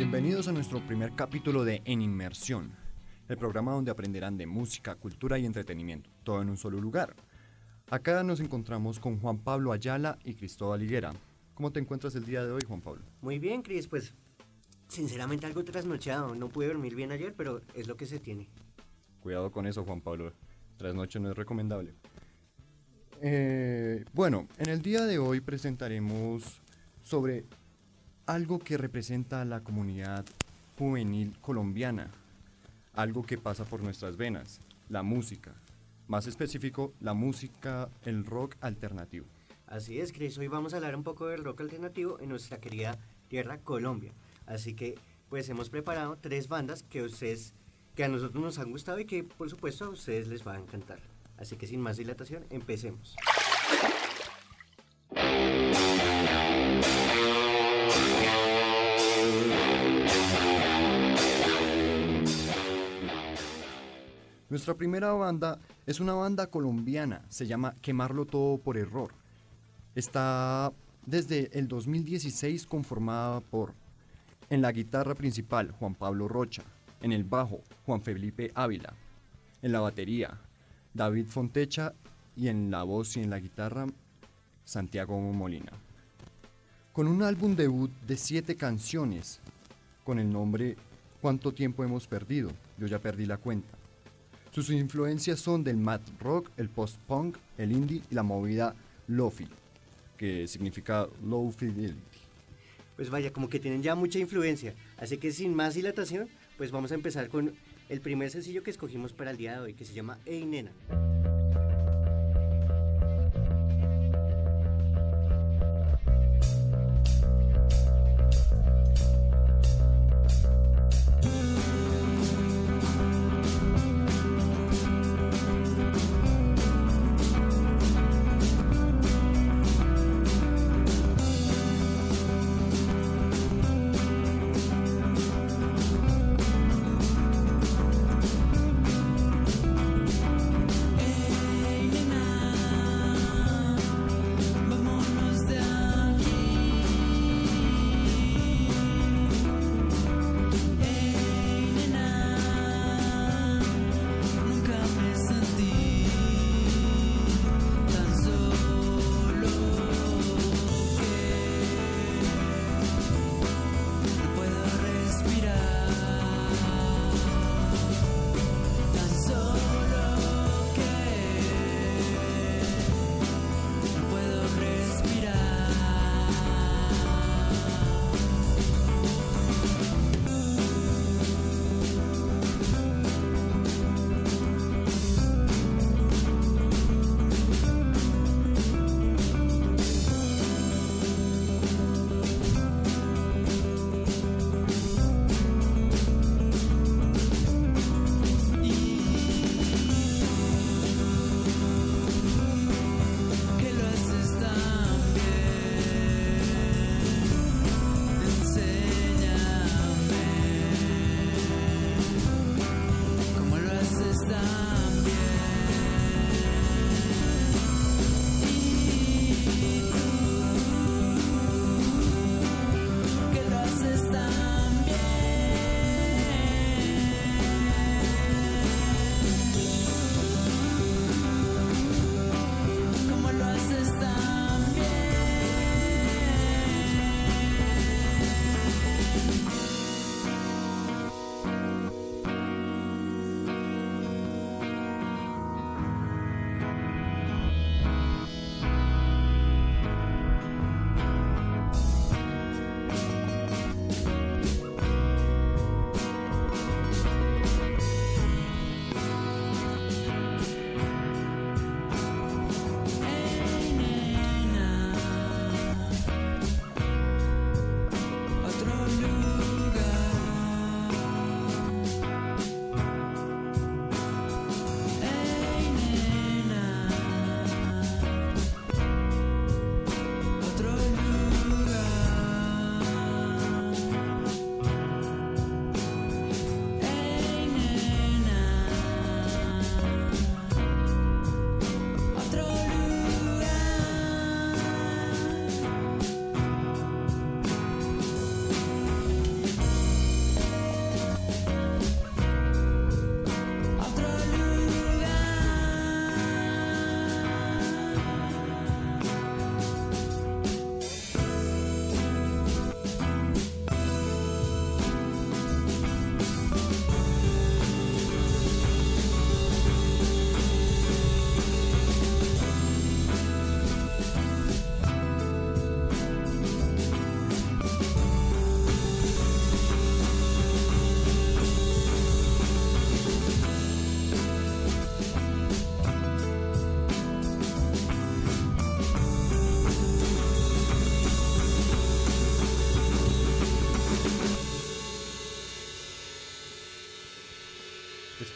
Bienvenidos a nuestro primer capítulo de En Inmersión, el programa donde aprenderán de música, cultura y entretenimiento, todo en un solo lugar. Acá nos encontramos con Juan Pablo Ayala y Cristóbal Higuera. ¿Cómo te encuentras el día de hoy, Juan Pablo? Muy bien, Cris, pues sinceramente algo trasnochado. No pude dormir bien ayer, pero es lo que se tiene. Cuidado con eso, Juan Pablo. Trasnoche no es recomendable. Eh, bueno, en el día de hoy presentaremos sobre algo que representa a la comunidad juvenil colombiana, algo que pasa por nuestras venas, la música. Más específico, la música, el rock alternativo. Así es, Cris. Hoy vamos a hablar un poco del rock alternativo en nuestra querida tierra Colombia. Así que, pues hemos preparado tres bandas que ustedes, que a nosotros nos han gustado y que, por supuesto, a ustedes les va a encantar. Así que sin más dilatación, empecemos. Nuestra primera banda es una banda colombiana, se llama Quemarlo Todo por Error. Está desde el 2016 conformada por, en la guitarra principal, Juan Pablo Rocha, en el bajo, Juan Felipe Ávila, en la batería, David Fontecha y en la voz y en la guitarra Santiago Molina. Con un álbum debut de siete canciones con el nombre ¿Cuánto tiempo hemos perdido? Yo ya perdí la cuenta. Sus influencias son del mad rock, el post-punk, el indie y la movida lofi, que significa low fidelity. Pues vaya, como que tienen ya mucha influencia. Así que sin más dilatación, pues vamos a empezar con el primer sencillo que escogimos para el día de hoy, que se llama Ey Nena.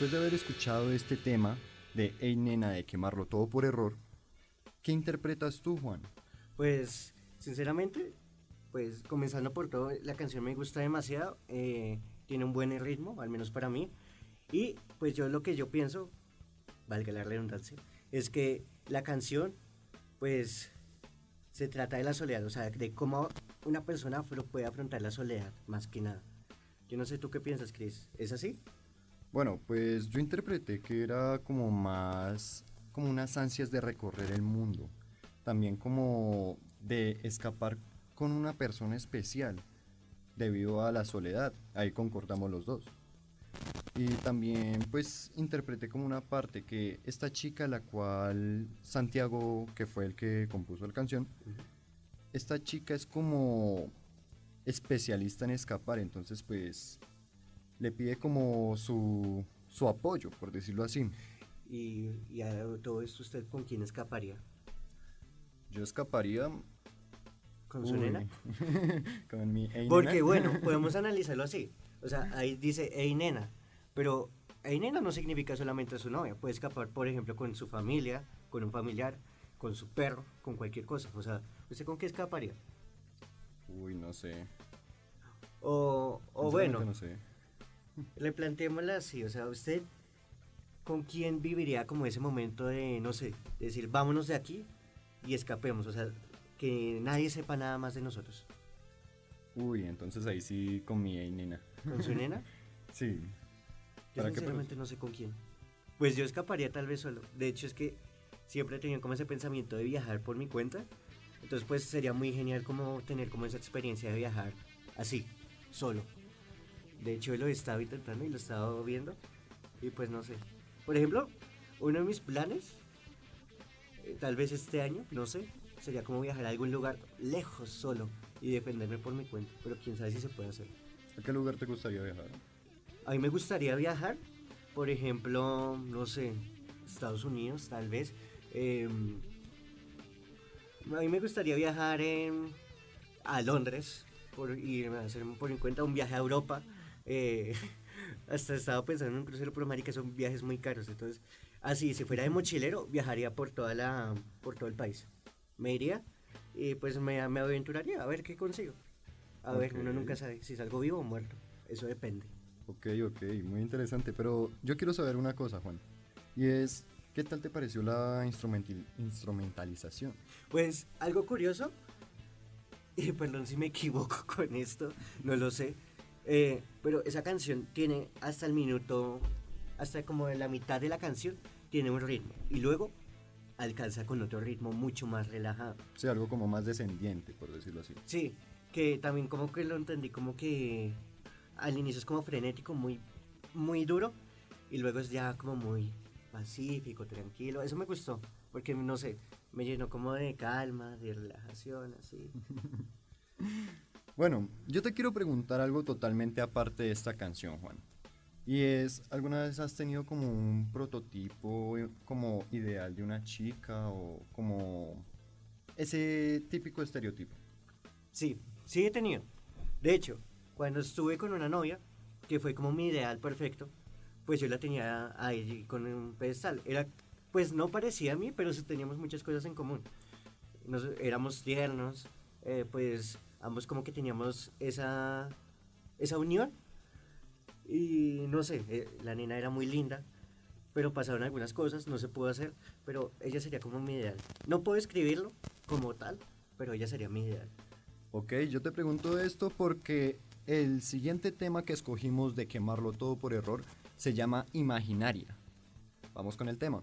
Después de haber escuchado este tema de Ey Nena de quemarlo todo por error, ¿qué interpretas tú, Juan? Pues, sinceramente, pues comenzando por todo, la canción me gusta demasiado, eh, tiene un buen ritmo, al menos para mí, y pues yo lo que yo pienso, valga la redundancia, es que la canción, pues, se trata de la soledad, o sea, de cómo una persona puede afrontar la soledad, más que nada. Yo no sé tú qué piensas, Chris, ¿es así? Bueno, pues yo interpreté que era como más como unas ansias de recorrer el mundo, también como de escapar con una persona especial debido a la soledad, ahí concordamos los dos. Y también pues interpreté como una parte que esta chica, la cual Santiago, que fue el que compuso la canción, esta chica es como especialista en escapar, entonces pues le pide como su, su apoyo, por decirlo así. Y, y a todo esto, ¿usted con quién escaparía? Yo escaparía... ¿Con su nena? con mi ey Porque nena. bueno, podemos analizarlo así. O sea, ahí dice, hey nena. Pero hey nena no significa solamente su novia. Puede escapar, por ejemplo, con su familia, con un familiar, con su perro, con cualquier cosa. O sea, ¿usted con qué escaparía? Uy, no sé. O, o bueno, No sé. Replanteémosla así. O sea, ¿usted con quién viviría como ese momento de, no sé, decir, vámonos de aquí y escapemos? O sea, que nadie sepa nada más de nosotros. Uy, entonces ahí sí con mi nena. ¿Con su nena? Sí. Yo ¿Para qué sinceramente no sé con quién. Pues yo escaparía tal vez solo. De hecho es que siempre he tenido como ese pensamiento de viajar por mi cuenta. Entonces pues sería muy genial como tener como esa experiencia de viajar así, solo. De hecho lo he estado intentando y lo he estado viendo. Y pues no sé. Por ejemplo, uno de mis planes, eh, tal vez este año, no sé, sería como viajar a algún lugar lejos solo y defenderme por mi cuenta. Pero quién sabe si se puede hacer. ¿A qué lugar te gustaría viajar? A mí me gustaría viajar, por ejemplo, no sé, Estados Unidos tal vez. eh, a mí me gustaría viajar en, a Londres por, y hacer por mi cuenta un viaje a Europa. Eh, hasta estaba pensando en un crucero por América, son viajes muy caros. Entonces, así, si fuera de mochilero, viajaría por, toda la, por todo el país. Me iría y pues me, me aventuraría a ver qué consigo. A ver, uno nunca sabe si salgo vivo o muerto. Eso depende. Ok, ok, muy interesante. Pero yo quiero saber una cosa, Juan. Y es, ¿qué tal te pareció la instrumental- instrumentalización? Pues algo curioso, y perdón si me equivoco con esto, no lo sé, eh, pero esa canción tiene hasta el minuto, hasta como en la mitad de la canción, tiene un ritmo y luego alcanza con otro ritmo mucho más relajado. Sea, algo como más descendiente, por decirlo así. Sí, que también como que lo entendí como que al inicio es como frenético, muy, muy duro y luego es ya como muy pacífico, tranquilo. Eso me gustó, porque no sé, me llenó como de calma, de relajación, así. Bueno, yo te quiero preguntar algo totalmente aparte de esta canción, Juan. Y es, ¿alguna vez has tenido como un prototipo eh, como ideal de una chica o como ese típico estereotipo? Sí, sí he tenido. De hecho, cuando estuve con una novia, que fue como mi ideal perfecto, pues yo la tenía ahí con un pedestal. Era, pues no parecía a mí, pero teníamos muchas cosas en común. Nos, éramos tiernos, eh, pues ambos como que teníamos esa, esa unión. Y no sé, eh, la nena era muy linda, pero pasaron algunas cosas, no se pudo hacer, pero ella sería como mi ideal. No puedo escribirlo como tal, pero ella sería mi ideal. Ok, yo te pregunto esto porque el siguiente tema que escogimos de quemarlo todo por error se llama Imaginaria. Vamos con el tema.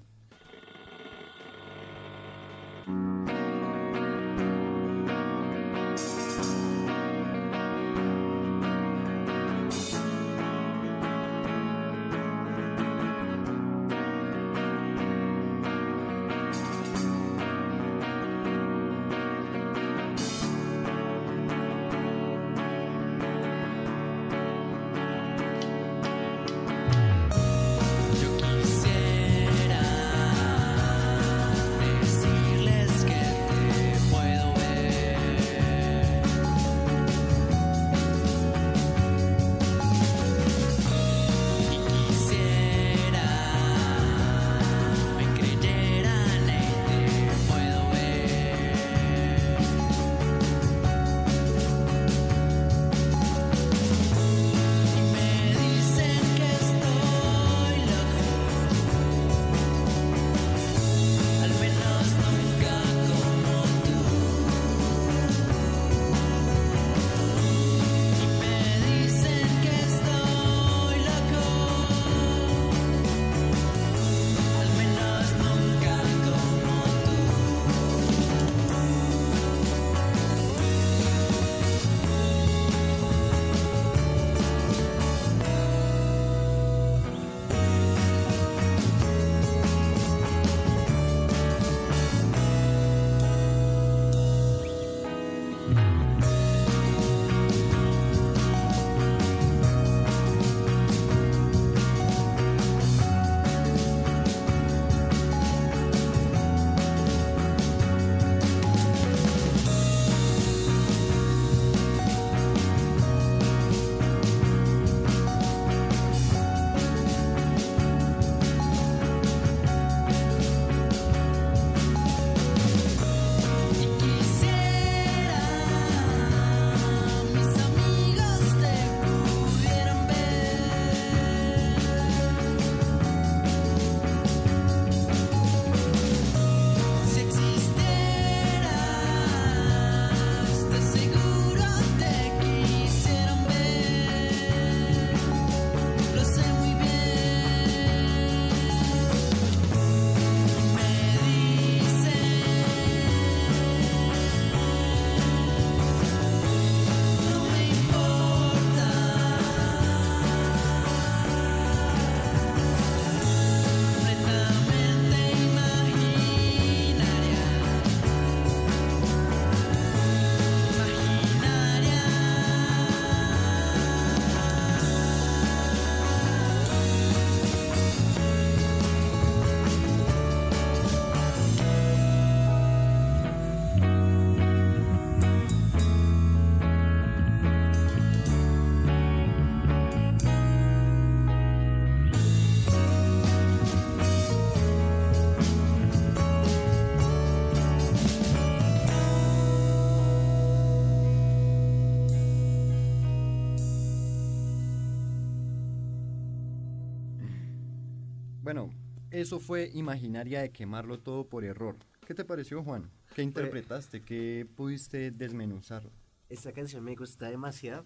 Eso fue Imaginaria de quemarlo todo por error. ¿Qué te pareció, Juan? ¿Qué interpretaste? ¿Qué pudiste desmenuzar? Esta canción me gusta demasiado.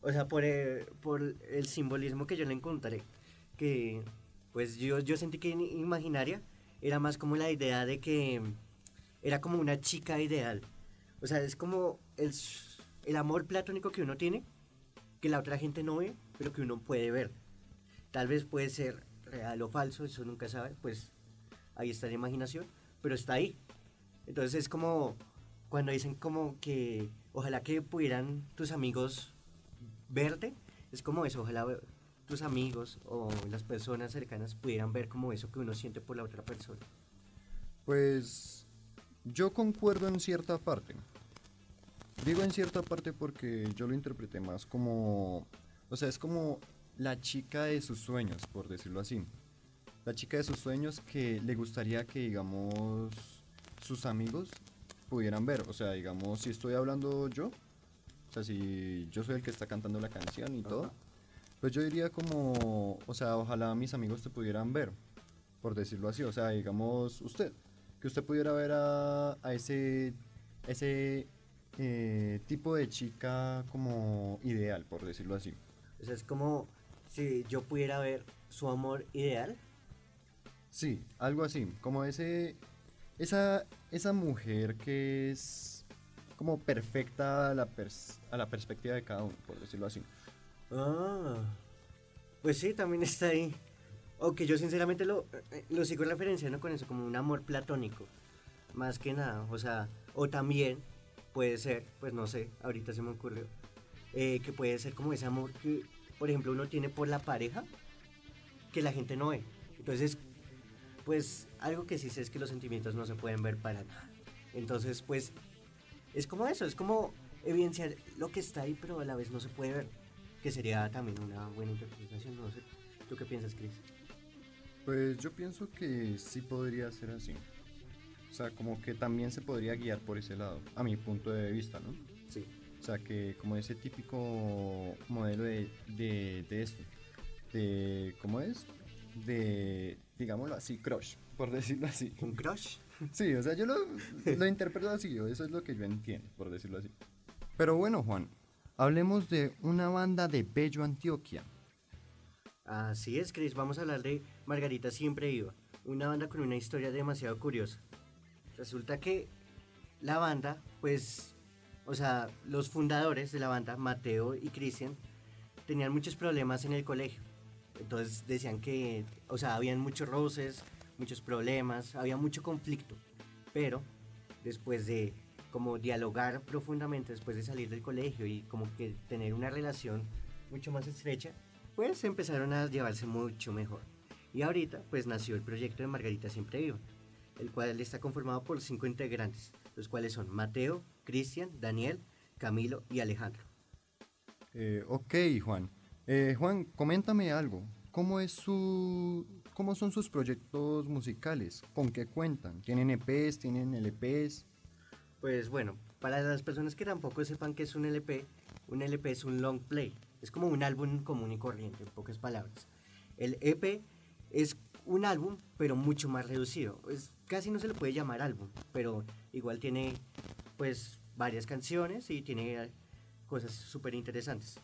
O sea, por el, por el simbolismo que yo le encontré. Que, pues yo, yo sentí que Imaginaria era más como la idea de que era como una chica ideal. O sea, es como el, el amor platónico que uno tiene, que la otra gente no ve, pero que uno puede ver. Tal vez puede ser real o falso, eso nunca sabe, pues ahí está la imaginación, pero está ahí. Entonces es como cuando dicen como que ojalá que pudieran tus amigos verte, es como eso, ojalá tus amigos o las personas cercanas pudieran ver como eso que uno siente por la otra persona. Pues yo concuerdo en cierta parte. Digo en cierta parte porque yo lo interpreté más como, o sea, es como la chica de sus sueños, por decirlo así. La chica de sus sueños que le gustaría que, digamos, sus amigos pudieran ver. O sea, digamos, si estoy hablando yo, o sea, si yo soy el que está cantando la canción y todo, pues yo diría como, o sea, ojalá mis amigos te pudieran ver, por decirlo así. O sea, digamos, usted, que usted pudiera ver a, a ese, ese eh, tipo de chica como ideal, por decirlo así. O sea, es como si yo pudiera ver su amor ideal. Sí, algo así, como ese, esa, esa mujer que es como perfecta a la, a la perspectiva de cada uno, por decirlo así. Ah, pues sí, también está ahí. Aunque yo sinceramente lo, lo sigo referenciando con eso, como un amor platónico. Más que nada, o sea, o también puede ser, pues no sé, ahorita se me ocurrió, eh, que puede ser como ese amor que, por ejemplo, uno tiene por la pareja que la gente no ve. Entonces, pues algo que sí sé es que los sentimientos no se pueden ver para nada. Entonces, pues, es como eso, es como evidenciar lo que está ahí, pero a la vez no se puede ver. Que sería también una buena interpretación, no sé. ¿Tú qué piensas, Chris? Pues yo pienso que sí podría ser así. O sea, como que también se podría guiar por ese lado, a mi punto de vista, ¿no? Sí. O sea, que como ese típico modelo de, de, esto, de, ¿cómo es? De, digámoslo así, crush, por decirlo así. ¿Un crush? Sí, o sea, yo lo, lo interpreto así, eso es lo que yo entiendo, por decirlo así. Pero bueno, Juan, hablemos de una banda de Bello Antioquia. Así es, Chris, vamos a hablar de Margarita Siempre Iba, una banda con una historia demasiado curiosa. Resulta que la banda, pues, o sea, los fundadores de la banda, Mateo y Cristian, tenían muchos problemas en el colegio. Entonces decían que, o sea, habían muchos roces, muchos problemas, había mucho conflicto. Pero después de como dialogar profundamente, después de salir del colegio y como que tener una relación mucho más estrecha, pues empezaron a llevarse mucho mejor. Y ahorita pues nació el proyecto de Margarita Siempre Viva, el cual está conformado por cinco integrantes, los cuales son Mateo, Cristian, Daniel, Camilo y Alejandro. Eh, ok, Juan. Eh, Juan, coméntame algo. ¿Cómo, es su, ¿Cómo son sus proyectos musicales? ¿Con qué cuentan? ¿Tienen EPs? ¿Tienen LPs? Pues bueno, para las personas que tampoco sepan qué es un LP, un LP es un long play. Es como un álbum común y corriente, en pocas palabras. El EP es un álbum, pero mucho más reducido. Es, casi no se le puede llamar álbum, pero igual tiene pues varias canciones y tiene cosas súper interesantes.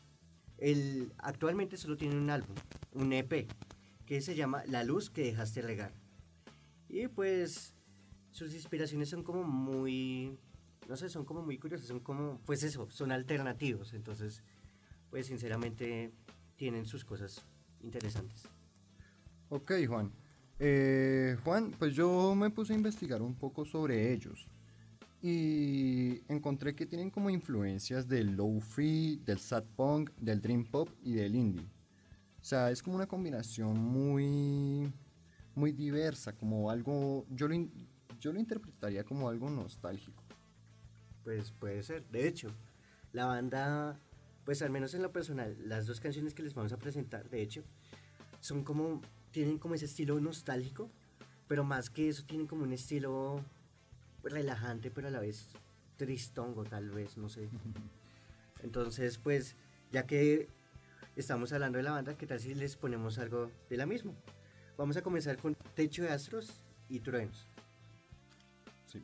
El, actualmente solo tiene un álbum, un EP, que se llama La luz que dejaste regar. Y pues sus inspiraciones son como muy, no sé, son como muy curiosas, son como, pues eso, son alternativos. Entonces, pues sinceramente tienen sus cosas interesantes. Ok, Juan. Eh, Juan, pues yo me puse a investigar un poco sobre ellos y encontré que tienen como influencias del low-fi, del sad punk, del dream pop y del indie. O sea, es como una combinación muy, muy diversa, como algo, yo lo, yo lo interpretaría como algo nostálgico. Pues puede ser. De hecho, la banda, pues al menos en lo personal, las dos canciones que les vamos a presentar, de hecho, son como tienen como ese estilo nostálgico, pero más que eso tienen como un estilo relajante, pero a la vez tristongo tal vez, no sé. Entonces, pues, ya que estamos hablando de la banda, ¿qué tal si les ponemos algo de la misma? Vamos a comenzar con Techo de Astros y Truenos. Sí.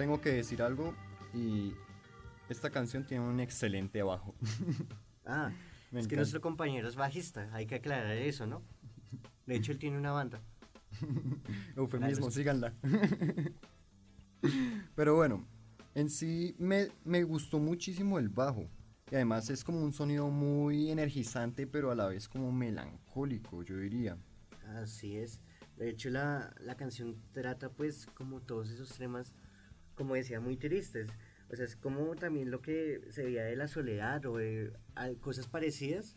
Tengo que decir algo y esta canción tiene un excelente bajo. Ah, Me es que nuestro compañero es bajista, hay que aclarar eso, ¿no? De hecho, él tiene una banda. Eufemismo, Claro. síganla. Pero bueno, en sí me, me gustó muchísimo el bajo. Y además es como un sonido muy energizante, pero a la vez como melancólico, yo diría. Así es. De hecho, la, la canción trata, pues, como todos esos temas, como decía, muy tristes. O sea, es como también lo que se veía de la soledad o de cosas parecidas.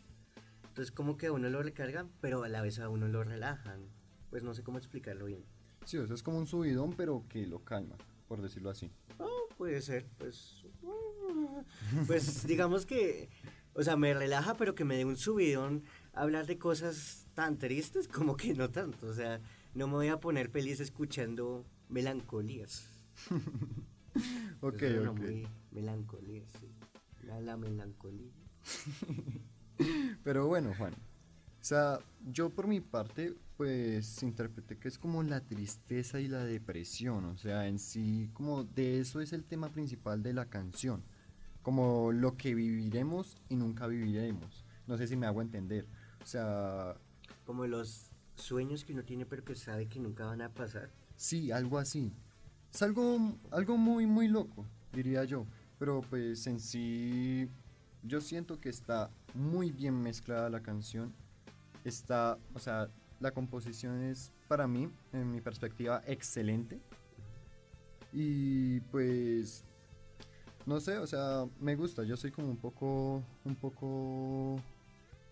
Entonces, como que a uno lo recargan, pero a la vez a uno lo relajan. Pues no sé cómo explicarlo bien. Sí, o sea, es como un subidón, pero que lo calma, por decirlo así. Oh, puede ser, pues. Pues digamos que. O sea, me relaja, pero que me dé un subidón hablar de cosas tan tristes como que no tanto. O sea, no me voy a poner feliz escuchando melancolías. Ok, suena ok. muy melancolía, sí. La, la melancolía. Pero bueno, Juan. O sea, yo por mi parte, pues interpreté que es como la tristeza y la depresión. O sea, en sí, como de eso es el tema principal de la canción. Como lo que viviremos y nunca viviremos. No sé si me hago entender. O sea, Como los sueños que uno tiene, pero que sabe que nunca van a pasar. sí, algo así. Es algo, algo muy, muy loco, diría yo. Pero pues en sí, yo siento que está muy bien mezclada la canción. Está, o sea, la composición es para mí, en mi perspectiva, excelente. Y pues, no sé, o sea, me gusta. Yo soy como un poco, un poco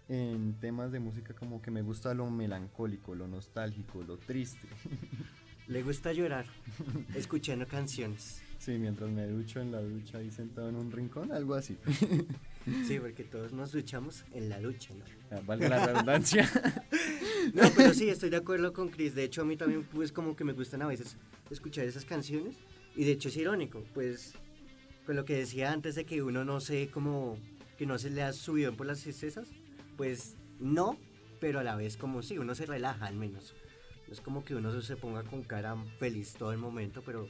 en temas de música como que me gusta lo melancólico, lo nostálgico, lo triste. Le gusta llorar escuchando canciones. Sí, mientras me ducho en la ducha ahí sentado en un rincón, algo así. Sí, porque todos nos luchamos en la lucha, ¿no? Ah, Valga la redundancia. No, pero sí, estoy de acuerdo con Chris. De hecho, a mí también, pues, como que me gustan a veces escuchar esas canciones. Y de hecho es irónico, pues, con lo que decía antes de que uno no sé cómo, que no se le ha subido por las tristezas, pues, no, pero a la vez como sí, uno se relaja al menos. No es como que uno se ponga con cara feliz todo el momento, pero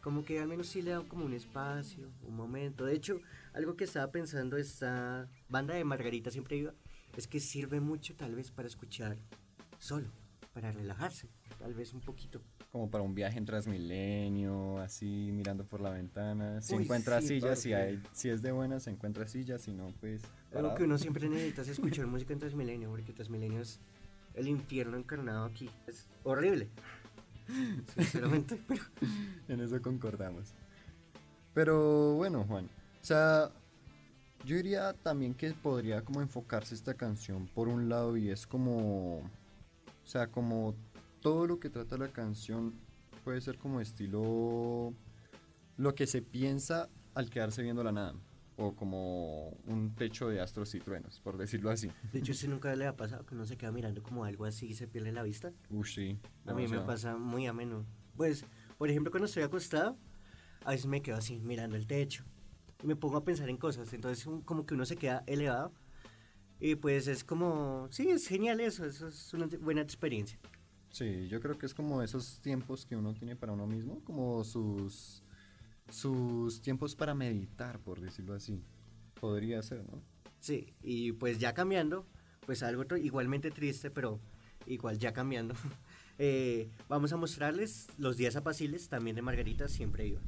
como que al menos sí le da como un espacio, un momento. De hecho, algo que estaba pensando esta banda de Margarita siempre iba, es que sirve mucho tal vez para escuchar solo, para relajarse, tal vez un poquito. Como para un viaje en Transmilenio, así mirando por la ventana. Si Uy, encuentra sí, sillas, si, hay, si es de buenas, se encuentra sillas, si no, pues. Algo parado. que uno siempre necesita es escuchar música en Transmilenio, porque Transmilenio es el infierno encarnado aquí. Es horrible. Sinceramente, pero En eso concordamos. Pero bueno, Juan. O sea, yo diría también que podría como enfocarse esta canción por un lado y es como... O sea, como todo lo que trata la canción puede ser como estilo... Lo que se piensa al quedarse viendo la nada. O como un techo de astros y truenos, por decirlo así. de hecho, si nunca le ha pasado que uno se queda mirando como algo así y se pierde la vista. Uy, sí. A mí me pasa muy a menudo. Pues, por ejemplo, cuando estoy acostado, a veces me quedo así mirando el techo y me pongo a pensar en cosas. Entonces, como que uno se queda elevado y pues es como, sí, es genial eso, eso es una buena experiencia. Sí, yo creo que es como esos tiempos que uno tiene para uno mismo, como sus sus tiempos para meditar, por decirlo así. Podría ser, ¿no? Sí, y pues ya cambiando, pues algo otro- igualmente triste, pero igual ya cambiando. eh, vamos a mostrarles los días apacibles también de Margarita siempre iba.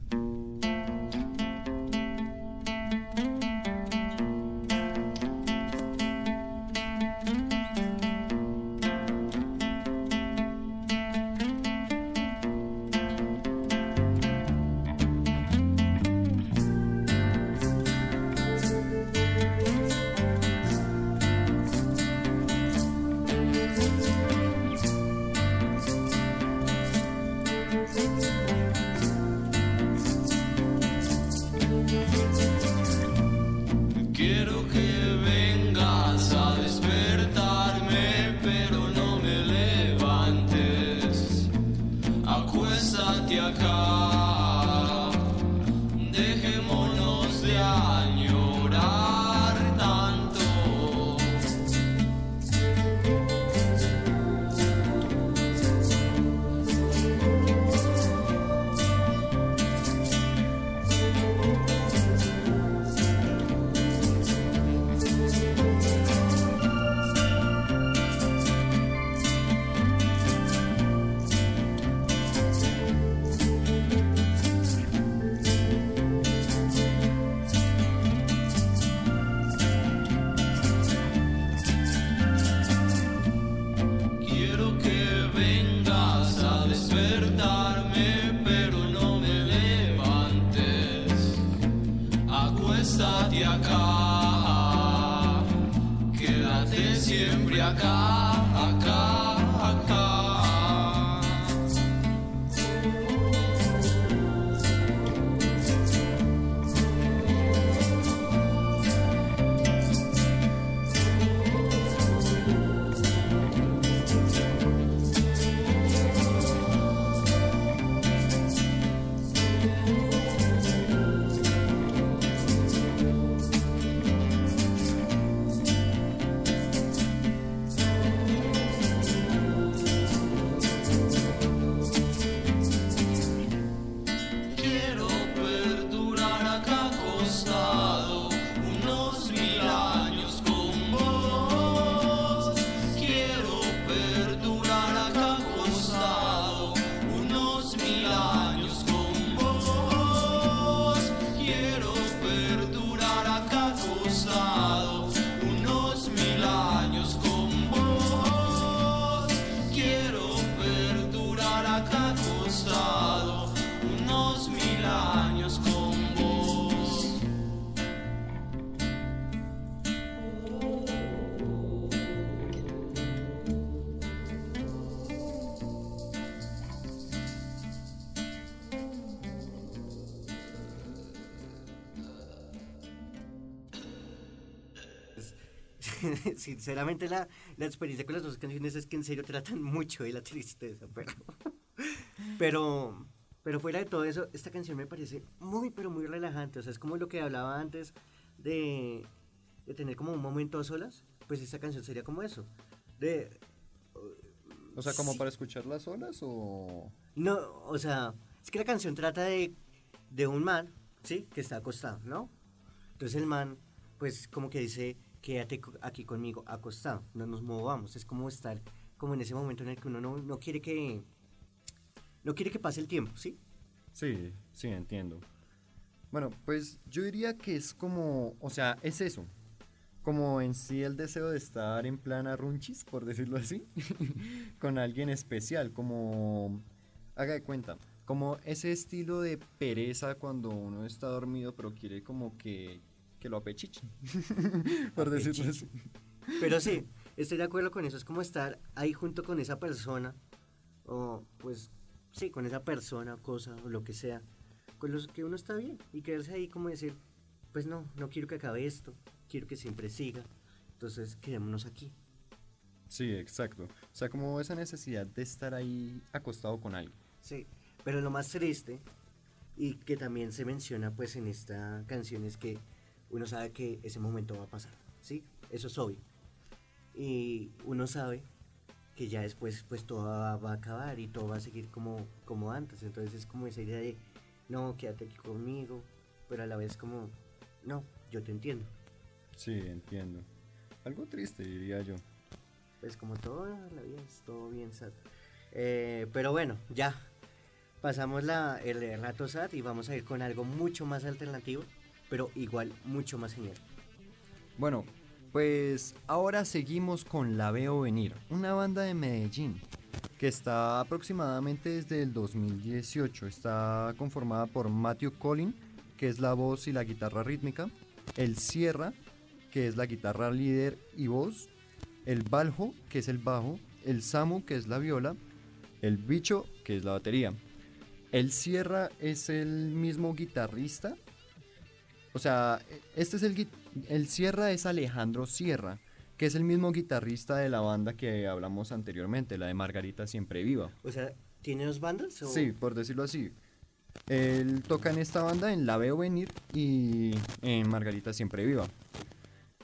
Sinceramente la, la experiencia con las dos canciones es que en serio tratan mucho de la tristeza, pero, pero, pero fuera de todo eso, esta canción me parece muy, pero muy relajante, o sea, es como lo que hablaba antes de, de tener como un momento a solas, pues esta canción sería como eso, de... O sea, como Sí. para escucharlas solas o... No, o sea, es que la canción trata de, de un man, ¿sí? Que está acostado, ¿no? Entonces el man, pues como que dice, quédate aquí conmigo, acostado, no nos movamos. Es como estar como en ese momento en el que uno no, no quiere que... No quiere que pase el tiempo, ¿sí? Sí, sí, entiendo. Bueno, pues yo diría que es como, o sea, es eso. Como en sí el deseo de estar en plan arrunchis, por decirlo así, con alguien especial, como, haga de cuenta, como ese estilo de pereza cuando uno está dormido pero quiere como que, que lo apechichen, por decirlo así. Pero sí, estoy de acuerdo con eso. Es como estar ahí junto con esa persona, o pues sí, con esa persona, cosa, o lo que sea, con los que uno está bien. Y quedarse ahí como decir, pues no, no quiero que acabe esto, quiero que siempre siga. Entonces quedémonos aquí. Sí, exacto. O sea, como esa necesidad de estar ahí acostado con alguien. Sí, pero lo más triste, y que también se menciona pues en esta canción, es que uno sabe que ese momento va a pasar, ¿sí? Eso es obvio. Y uno sabe que ya después pues todo va, va a acabar y todo va a seguir como, como antes. Entonces es como esa idea de, no, quédate aquí conmigo, pero a la vez como, no, yo te entiendo. Sí, entiendo. Algo triste, diría yo. Pues como todo en la vida es todo bien sad. Eh, pero bueno, ya. Pasamos la, el rato sad y vamos a ir con algo mucho más alternativo, pero igual mucho más genial. Bueno, pues ahora seguimos con La Veo Venir, una banda de Medellín que está aproximadamente desde el 2018. Está conformada por Matthew Collin, que es la voz y la guitarra rítmica, el Sierra, que es la guitarra líder y voz, el Baljo, que es el bajo, el Samu, que es la viola, el Bicho, que es la batería. El Sierra es el mismo guitarrista o sea, este es el, el Sierra es Alejandro Sierra, que es el mismo guitarrista de la banda que hablamos anteriormente, la de Margarita Siempre Viva. O sea, ¿tiene dos bandas? O... Sí, por decirlo así. Él toca en esta banda, en La Veo Venir y en Margarita Siempre Viva.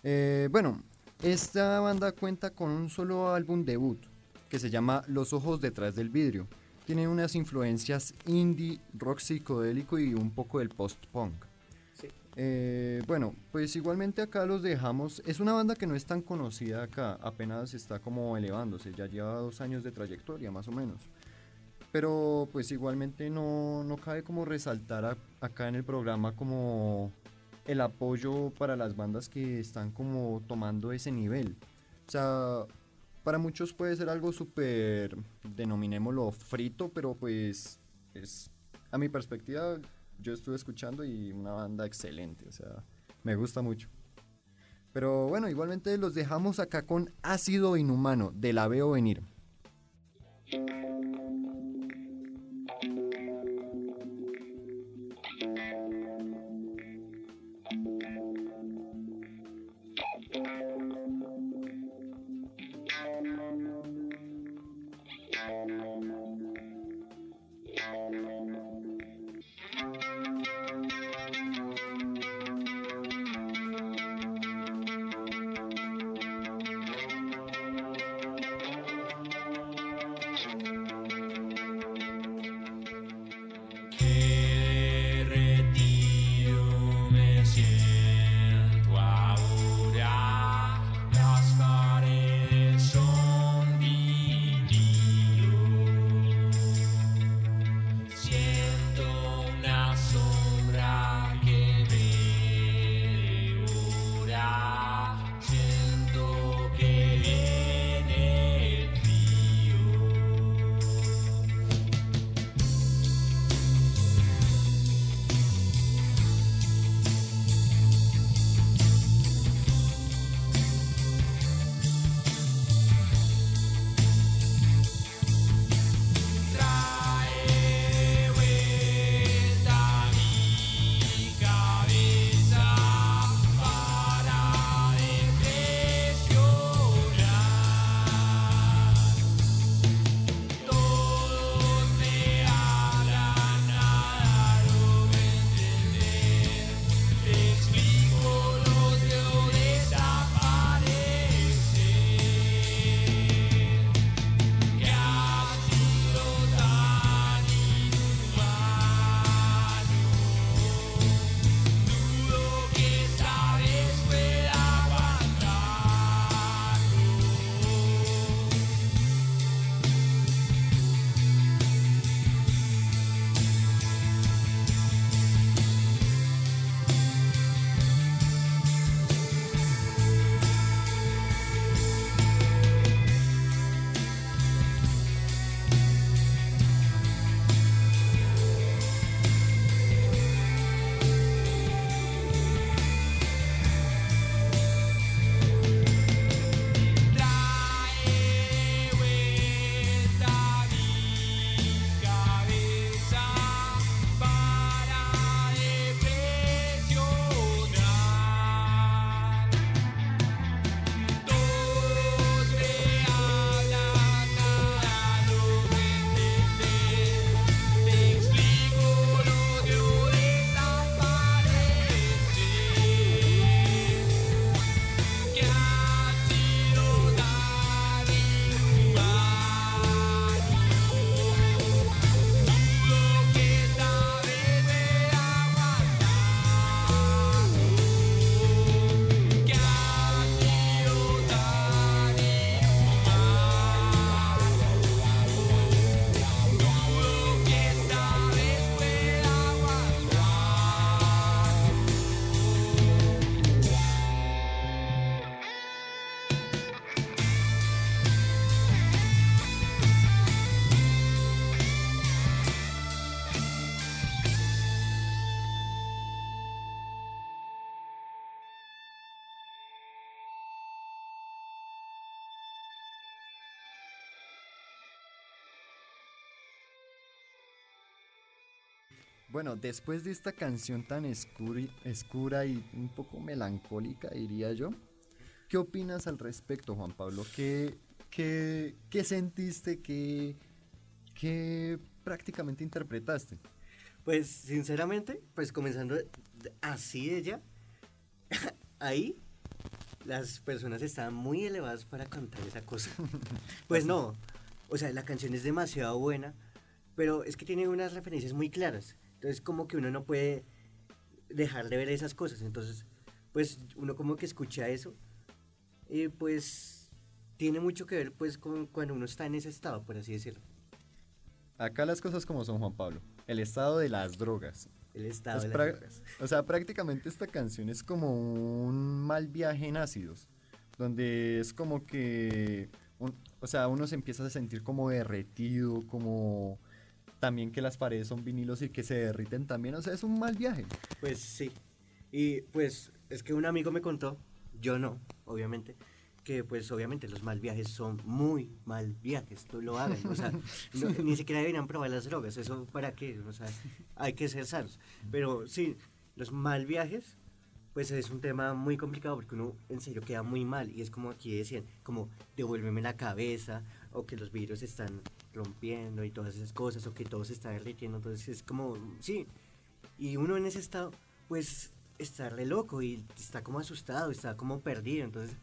Eh, bueno, esta banda cuenta con un solo álbum debut que se llama Los Ojos Detrás del Vidrio. Tiene unas influencias indie, rock psicodélico y un poco del post-punk. Eh, bueno, pues igualmente acá los dejamos. Es una banda que no es tan conocida acá, apenas está como elevándose, ya lleva dos años de trayectoria más o menos. Pero pues igualmente no, no cabe como resaltar acá en el programa como el apoyo para las bandas que están como tomando ese nivel. O sea, para muchos puede ser algo súper, denominémoslo frito, pero pues es, a mi perspectiva, yo estuve escuchando y una banda excelente, o sea, me gusta mucho. Pero bueno, igualmente los dejamos acá con Ácido Inhumano, de la veo venir. Bueno, después de esta canción tan escura y un poco melancólica, diría yo, ¿qué opinas al respecto, Juan Pablo? ¿Qué, qué, qué sentiste? ¿Qué, qué prácticamente interpretaste? Pues sinceramente, pues comenzando así de ya, ahí las personas estaban muy elevadas para cantar esa cosa. Pues no, o sea, la canción es demasiado buena, pero es que tiene unas referencias muy claras. Entonces como que uno no puede dejar de ver esas cosas. Entonces, pues uno como que escucha eso y pues tiene mucho que ver pues con cuando uno está en ese estado, por así decirlo. Acá las cosas como son, Juan Pablo. El estado de las drogas. El estado Es de las drogas. O sea, prácticamente esta canción es como un mal viaje en ácidos, donde es como que, un- o sea, uno se empieza a sentir como derretido, como también que las paredes son vinilos y que se derriten también, o sea, es un mal viaje. Pues sí. Y pues es que un amigo me contó, yo no, obviamente, que pues obviamente los mal viajes son muy mal viajes, tú lo hagan, o sea, no- ni siquiera deberían probar las drogas, eso para qué, o sea, hay que ser sanos. Pero sí, los mal viajes, pues es un tema muy complicado porque uno en serio queda muy mal y es como aquí decían, como devuélveme la cabeza o que los vidrios están rompiendo y todas esas cosas o que todo se está derritiendo, entonces es como, sí, y uno en ese estado, pues está re loco y está como asustado, está como perdido. Entonces,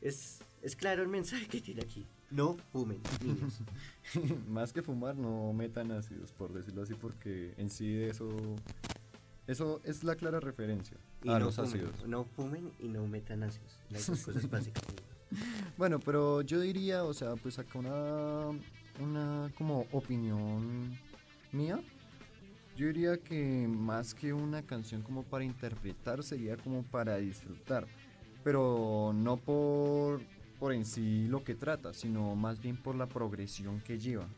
es, es claro el mensaje que tiene aquí. No fumen, niños. Más que fumar, no metan ácidos, por decirlo así, porque en sí eso, eso es la clara referencia Y a no los fumen, ácidos. no fumen y no metan ácidos. Las dos cosas básicas. Bueno, pero yo diría, o sea, pues acá una, una como opinión mía. Yo diría que más que una canción como para interpretar, sería como para disfrutar. Pero no por, por en sí lo que trata, sino más bien por la progresión que lleva.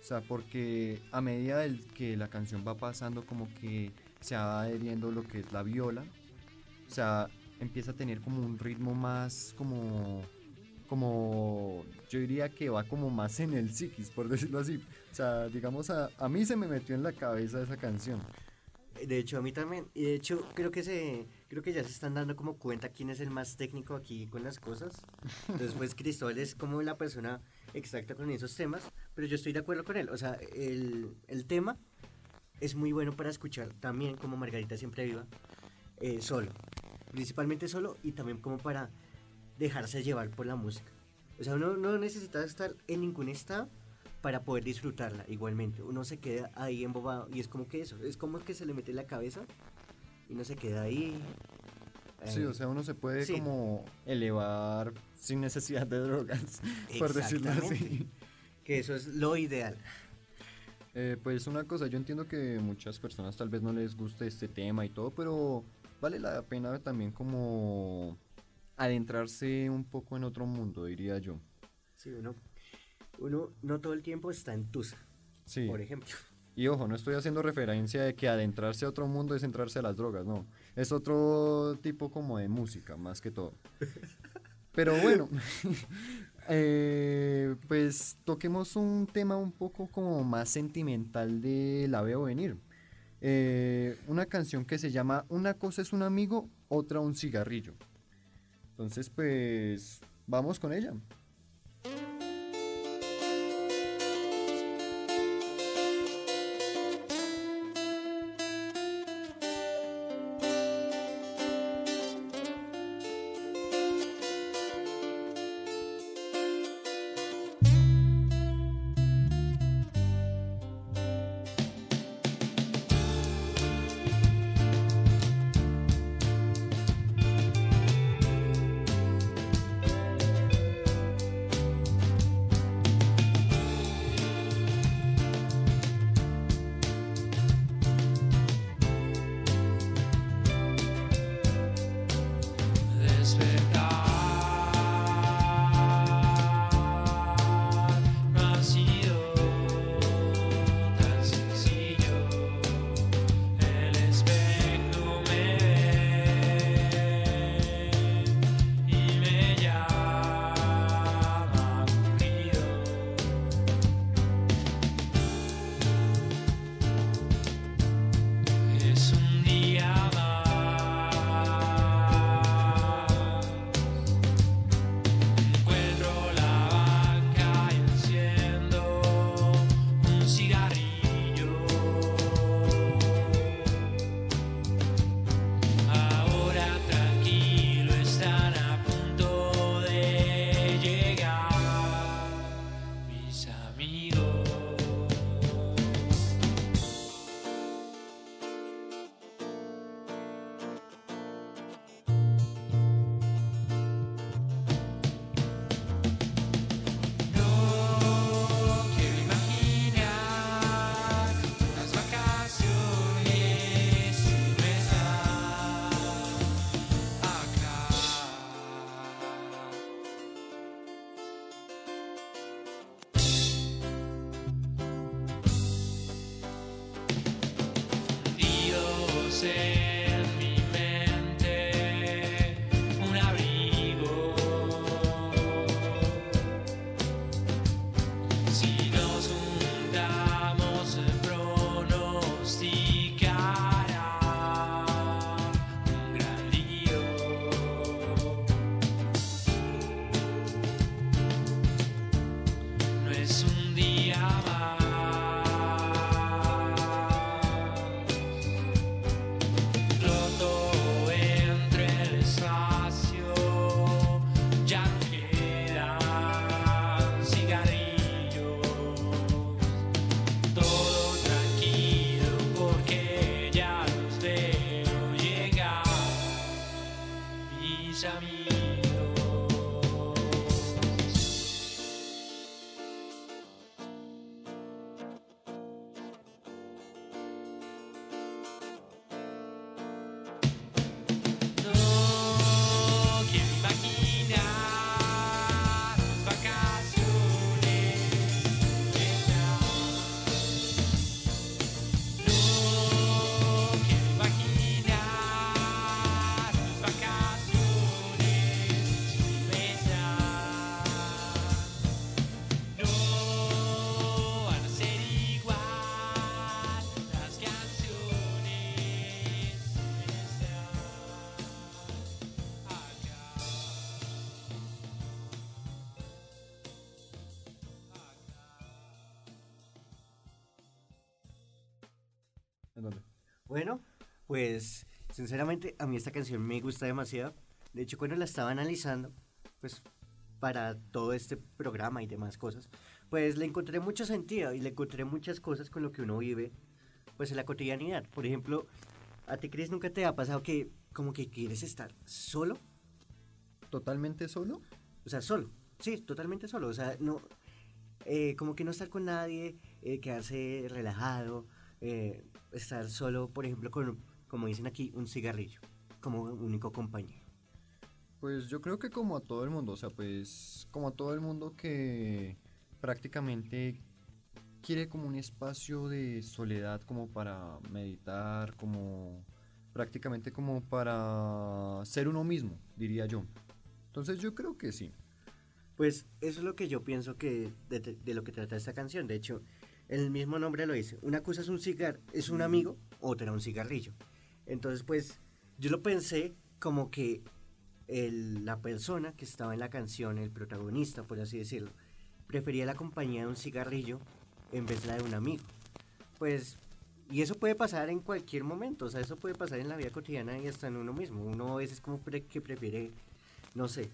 O sea, porque a medida del que la canción va pasando, como que se va adheriendo lo que es la viola. O sea, empieza a tener como un ritmo más como como yo diría que va como más en el psiquis, por decirlo así. O sea, digamos, a, a mí se me metió en la cabeza esa canción. De hecho, a mí también. Y de hecho, creo que se creo que ya se están dando como cuenta quién es el más técnico aquí con las cosas. Entonces, pues Cristóbal es como la persona exacta con esos temas, pero yo estoy de acuerdo con él. O sea, el, el tema es muy bueno para escuchar también, como Margarita siempre viva, eh, solo. Principalmente solo y también como para dejarse llevar por la música. O sea, uno no necesita estar en ningún estado para poder disfrutarla igualmente. Uno se queda ahí embobado y es como que eso, es como que se le mete la cabeza y uno se queda ahí. Sí, o sea, uno se puede sí. como elevar sin necesidad de drogas, por decirlo así. Que eso es lo ideal. Eh, pues una cosa, yo entiendo que muchas personas tal vez no les guste este tema y todo, pero vale la pena también como adentrarse un poco en otro mundo, diría yo. Sí, uno, uno no todo el tiempo está en Tusa, Sí. por ejemplo. Y ojo, no estoy haciendo referencia de que adentrarse a otro mundo es entrarse a las drogas, no. Es otro tipo como de música, más que todo. Pero bueno, eh, pues toquemos un tema un poco como más sentimental de La Veo Venir. Eh, una canción que se llama Una cosa es un amigo, otra un cigarrillo. Entonces, pues, vamos con ella. Pues sinceramente a mí esta canción me gusta demasiado. De hecho, cuando la estaba analizando, pues para todo este programa y demás cosas, pues le encontré mucho sentido y le encontré muchas cosas con lo que uno vive, pues en la cotidianidad. Por ejemplo, ¿a ti, Cris, nunca te ha pasado que como que quieres estar solo? ¿Totalmente solo? O sea, solo. Sí, totalmente solo. O sea, no, eh, como que no estar con nadie, eh, quedarse relajado, eh, estar solo, por ejemplo, con, como dicen aquí, un cigarrillo, como único compañero. Pues yo creo que como a todo el mundo, o sea, pues como a todo el mundo que prácticamente quiere como un espacio de soledad como para meditar, como prácticamente como para ser uno mismo, diría yo. Entonces yo creo que sí. Pues eso es lo que yo pienso que de, de- lo que trata esta canción. De hecho, el mismo nombre lo dice. Una cosa es un cigar, es un amigo, otra un cigarrillo. Entonces, pues, yo lo pensé como que la persona que estaba en la canción, el protagonista, por así decirlo, prefería la compañía de un cigarrillo en vez de la de un amigo. Pues, y eso puede pasar en cualquier momento, o sea, eso puede pasar en la vida cotidiana y hasta en uno mismo. Uno a veces como pre- que prefiere, no sé,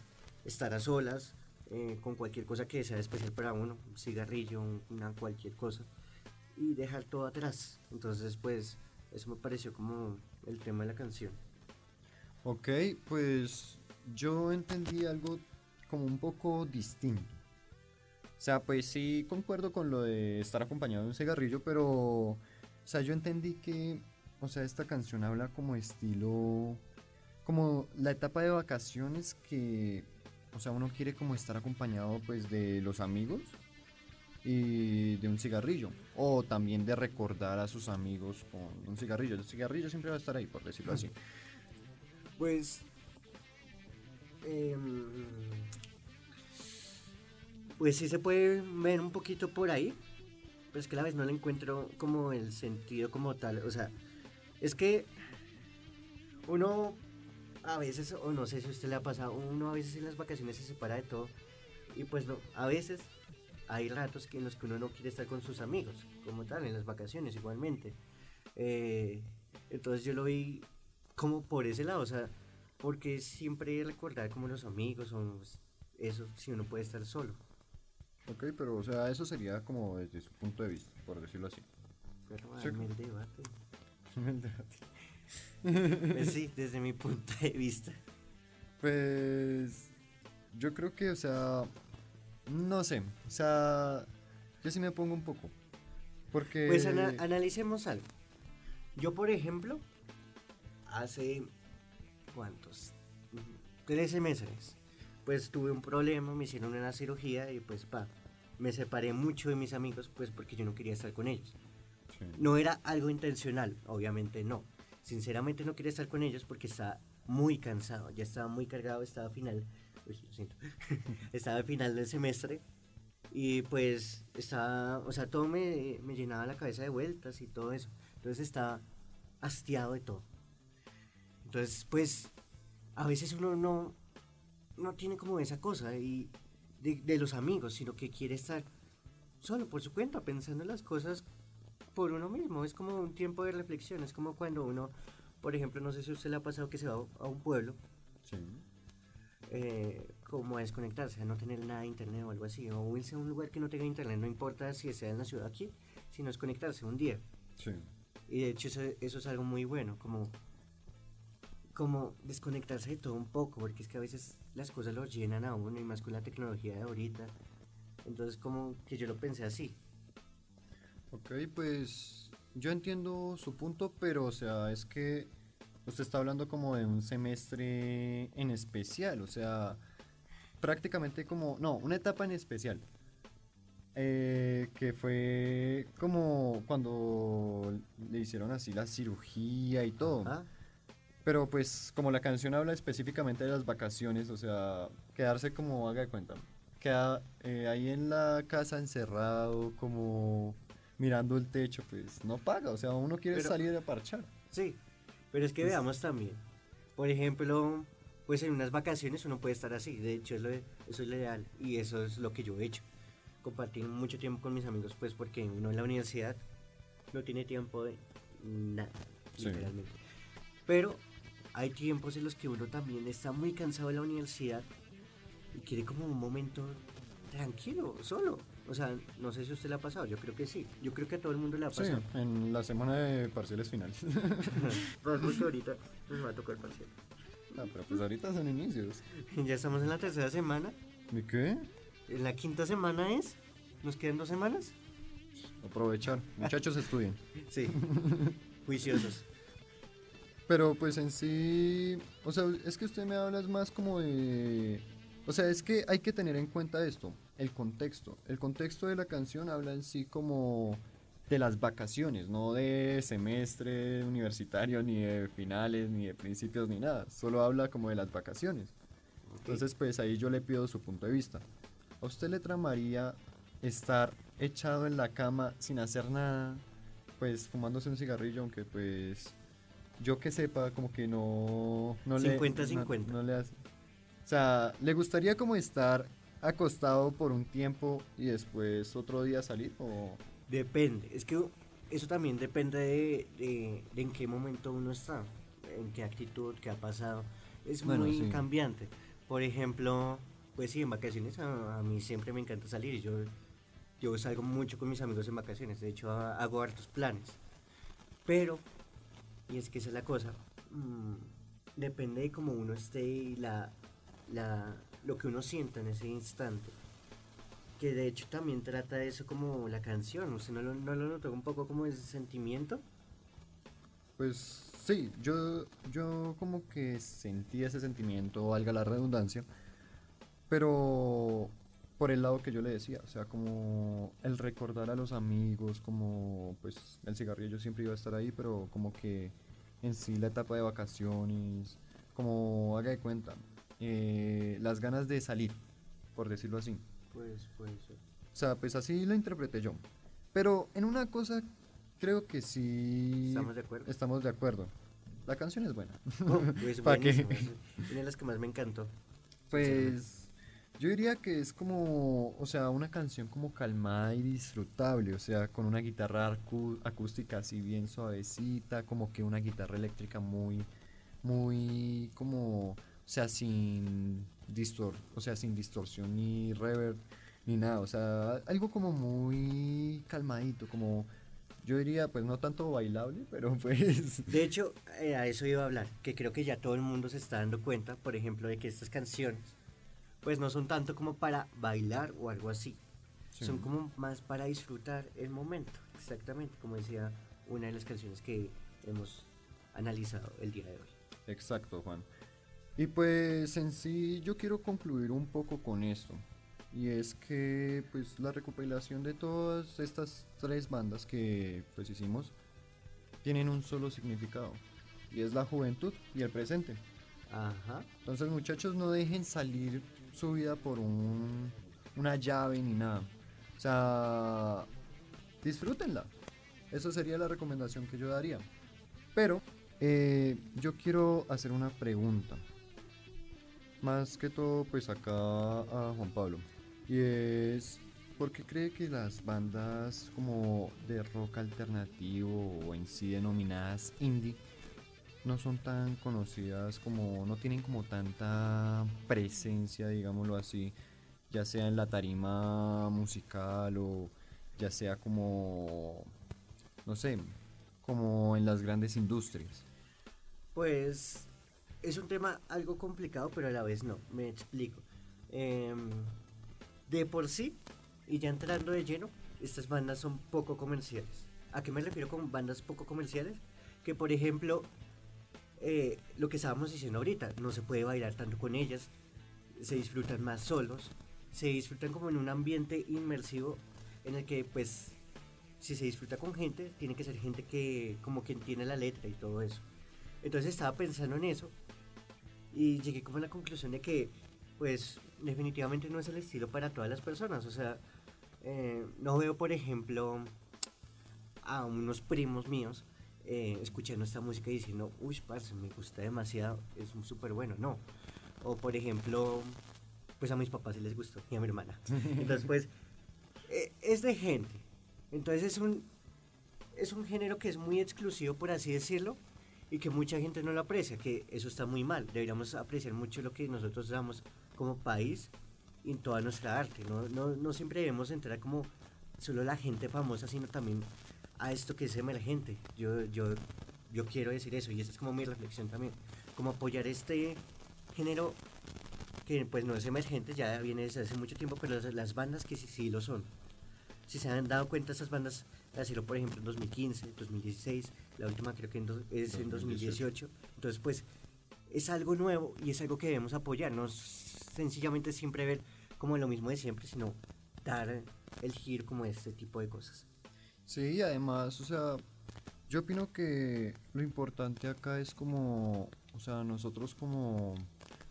estar a solas eh, con cualquier cosa que sea especial para uno, un cigarrillo, un- una cualquier cosa, y dejar todo atrás. Entonces, pues, eso me pareció como el tema de la canción. Ok, pues yo entendí algo como un poco distinto. O sea, pues sí concuerdo con lo de estar acompañado de un cigarrillo, pero, o sea, yo entendí que, o sea, esta canción habla como estilo, como la etapa de vacaciones que, o sea, uno quiere como estar acompañado pues de los amigos y de un cigarrillo, o también de recordar a sus amigos con un cigarrillo. El cigarrillo siempre va a estar ahí, por decirlo así. Pues. em, pues sí se puede ver un poquito por ahí. Pero es que a la vez no le encuentro como el sentido como tal. O sea, es que uno a veces, o no sé si a usted le ha pasado, uno a veces en las vacaciones se separa de todo. Y pues no, a veces hay ratos que en los que uno no quiere estar con sus amigos, como tal, en las vacaciones igualmente. Eh, entonces yo lo vi como por ese lado, o sea, porque siempre recordar como los amigos o eso, si uno puede estar solo. Ok, pero o sea, eso sería como desde su punto de vista, por decirlo así. Pero Sí. dame el debate. Pues sí, desde mi punto de vista. pues yo creo que, o sea, no sé, o sea, yo sí me pongo un poco. Porque... Pues ana- analicemos algo. Yo, por ejemplo, hace ¿cuántos? Mm, 13 meses, pues tuve un problema, me hicieron una cirugía y pues pa, me separé mucho de mis amigos pues porque yo no quería estar con ellos. Sí. No era algo intencional, obviamente no. Sinceramente no quería estar con ellos porque estaba muy cansado, ya estaba muy cargado, estaba final, estaba al final del semestre y pues estaba, o sea, todo me, me llenaba la cabeza de vueltas y todo eso. Entonces estaba hastiado de todo. Entonces, pues, a veces uno no, no tiene como esa cosa y de, los amigos, sino que quiere estar solo por su cuenta, pensando las cosas por uno mismo. Es como un tiempo de reflexión. Es como cuando uno, por ejemplo, no sé si a usted le ha pasado que se va a un pueblo. Eh, como desconectarse, a no tener nada de internet o algo así, o irse a un lugar que no tenga internet, no importa si sea en la ciudad aquí, sino desconectarse un día. Sí. Y de hecho eso, eso es algo muy bueno, como, como desconectarse de todo un poco, porque es que a veces las cosas lo llenan a uno y más con la tecnología de ahorita. Entonces como que yo lo pensé así. Ok, pues yo entiendo su punto, pero o sea, es que usted está hablando como de un semestre en especial, o sea, prácticamente como, no, una etapa en especial. eh, que fue como cuando le hicieron así la cirugía y todo. Ajá. Pero pues como la canción habla específicamente de las vacaciones, o sea, quedarse como haga de cuenta. Queda eh, ahí en la casa encerrado, como mirando el techo, pues no paga, o sea, uno quiere Pero- salir a parchar. Sí, pero es que Pues- veamos también. Por ejemplo, pues en unas vacaciones uno puede estar así. De hecho, es lo- eso es lo ideal y eso es lo que yo he hecho. Compartir mucho tiempo con mis amigos, pues porque uno en la universidad no tiene tiempo de nada, Sí. literalmente. Pero hay tiempos en los que uno también está muy cansado de la universidad y quiere como un momento tranquilo, solo. O sea, no sé si usted le ha pasado, yo creo que sí. Yo creo que a todo el mundo le ha Sí, pasado. en la semana de parciales finales. Pues porque ahorita nos va a tocar parcial. Ah, pero pues ahorita son inicios. Ya estamos en la tercera semana. ¿De qué? En la quinta semana es. ¿Nos quedan dos semanas? Aprovechar. Muchachos, estudien. Sí. Juiciosos. Pero pues en sí, o sea, es que usted me habla más como de... O sea, es que hay que tener en cuenta esto, el contexto. El contexto de la canción habla en sí como de las vacaciones, no de semestre universitario, ni de finales, ni de principios, ni nada. Solo habla como de las vacaciones. Entonces, pues ahí yo le pido su punto de vista. ¿A usted le tramaría estar echado en la cama sin hacer nada? Pues fumándose un cigarrillo, aunque pues yo que sepa, como que no... no le- 50-50. No, no le hace. O sea, ¿le gustaría como estar acostado por un tiempo y después otro día salir? O... Depende. Es que eso también depende de, de- de en qué momento uno está. En qué actitud, qué ha pasado. Es Bueno, muy sí. cambiante. Por ejemplo, pues sí, en vacaciones a, a mí siempre me encanta salir. Yo, yo salgo mucho con mis amigos en vacaciones. De hecho, ha- hago hartos planes. Pero, y es que esa es la cosa, mm, depende de cómo uno esté y la, la, lo que uno sienta en ese instante. Que de hecho también trata eso como la canción. ¿Usted no lo, no lo notó un poco como ese sentimiento? Pues sí, yo, yo como que sentí ese sentimiento, valga la redundancia, pero por el lado que yo le decía, o sea, como el recordar a los amigos, como pues el cigarrillo siempre iba a estar ahí, pero como que en sí la etapa de vacaciones, como haga de cuenta, eh, las ganas de salir, por decirlo así. Pues, pues. O sea, pues así lo interpreté yo. Pero en una cosa creo que sí ¿Estamos de acuerdo? estamos de acuerdo. La canción es buena. Pues ¿Pa' qué? una de las que más me encantó. Pues yo diría que es como, o sea, una canción como calmada y disfrutable, o sea, con una guitarra acústica así bien suavecita, como que una guitarra eléctrica muy, muy como, sea, sin distor, o sea, sin distorsión ni reverb ni nada, o sea, algo como muy calmadito, como yo diría, pues no tanto bailable, pero pues De hecho, eh, a eso iba a hablar, que creo que ya todo el mundo se está dando cuenta, por ejemplo, de que estas canciones, pues no son tanto como para bailar o algo así, Sí. son como más para disfrutar el momento, exactamente, como decía una de las canciones que hemos analizado el día de hoy. Exacto, Juan. Y pues en sí yo quiero concluir un poco con esto. Y es que pues la recopilación de todas estas tres bandas que pues hicimos tienen un solo significado. Y es la juventud y el presente. Ajá. Entonces muchachos no dejen salir su vida por un, una llave ni nada. O sea, disfrútenla. Eso sería la recomendación que yo daría. Pero eh, yo quiero hacer una pregunta. Más que todo pues acá a Juan Pablo. Y es, ¿por qué cree que las bandas como de rock alternativo o en sí denominadas indie no son tan conocidas como, no tienen como tanta presencia, digámoslo así, ya sea en la tarima musical o ya sea como, no sé, como en las grandes industrias? Pues es un tema algo complicado, pero a la vez no. Me explico. Em, de por sí, y ya entrando de lleno, estas bandas son poco comerciales. ¿A qué me refiero con bandas poco comerciales? Que por ejemplo, eh, lo que estábamos diciendo ahorita, no se puede bailar tanto con ellas, se disfrutan más solos, se disfrutan como en un ambiente inmersivo en el que pues si se disfruta con gente, tiene que ser gente que como que entiende la letra y todo eso. Entonces estaba pensando en eso y llegué como a la conclusión de que pues definitivamente no es el estilo para todas las personas. O sea, eh, no veo por ejemplo a unos primos míos eh, escuchando esta música y diciendo, uy, parce, me gusta demasiado, es súper bueno. No. O por ejemplo, pues a mis papás sí les gustó y a mi hermana. Entonces pues eh, es de gente. Entonces es un, es un género que es muy exclusivo, por así decirlo, y que mucha gente no lo aprecia, que eso está muy mal. Deberíamos apreciar mucho lo que nosotros damos como país en toda nuestra arte. No, no, no siempre debemos entrar como solo la gente famosa, sino también a esto que es emergente. Yo, yo, yo quiero decir eso y esa es como mi reflexión también. Como apoyar este género que pues no es emergente, ya viene desde hace mucho tiempo, pero las, las bandas que sí, sí lo son. Si se han dado cuenta, esas bandas nacieron, por ejemplo, en 2015, 2016, la última creo que en do- es en 2018. Entonces, pues, es algo nuevo y es algo que debemos apoyar, no sencillamente siempre ver como lo mismo de siempre, sino dar el giro como este tipo de cosas. Sí, y además, o sea, yo opino que lo importante acá es como, o sea, nosotros como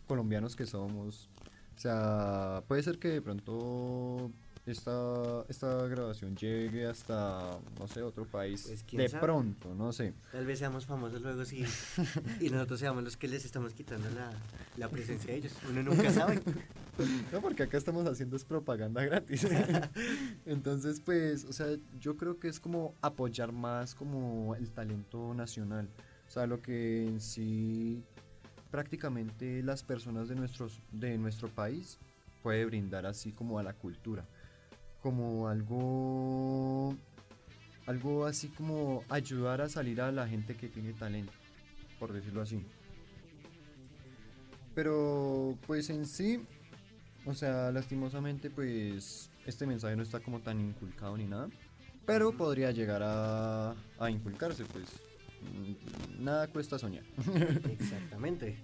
colombianos que somos, o sea, puede ser que de pronto esta, esta grabación llegue hasta, no sé, otro país, Pues, ¿quién de sabe? pronto, no sé. Tal vez seamos famosos luego sí, y nosotros seamos los que les estamos quitando la, la presencia de ellos. Uno nunca sabe. No, porque acá estamos haciendo es propaganda gratis. Entonces, pues, o sea, yo creo que es como apoyar más como el talento nacional. O sea, lo que en sí prácticamente las personas de, nuestros, de nuestro país puede brindar así como a la cultura. Como algo, algo así como ayudar a salir a la gente que tiene talento, por decirlo así. Pero pues en sí, o sea, lastimosamente, pues este mensaje no está como tan inculcado ni nada. Pero podría llegar a, a inculcarse, pues. mm, Nada cuesta soñar. Exactamente.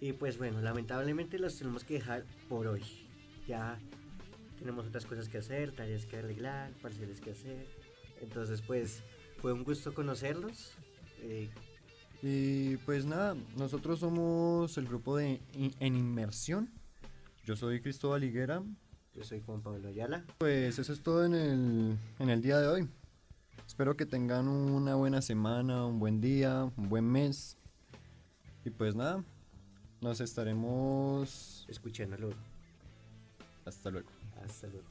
Y pues bueno, lamentablemente los tenemos que dejar por hoy. Ya tenemos otras cosas que hacer, tareas que arreglar, parciales que hacer. Entonces pues fue un gusto conocerlos. Eh, Y pues nada, nosotros somos el grupo de En Inmersión. Yo soy Cristóbal Higuera. yo soy Juan Pablo Ayala. Pues eso es todo en el, en el día de hoy. Espero que tengan una buena semana, un buen día, un buen mes. Y pues nada, nos estaremos... Luego. Hasta luego. 思路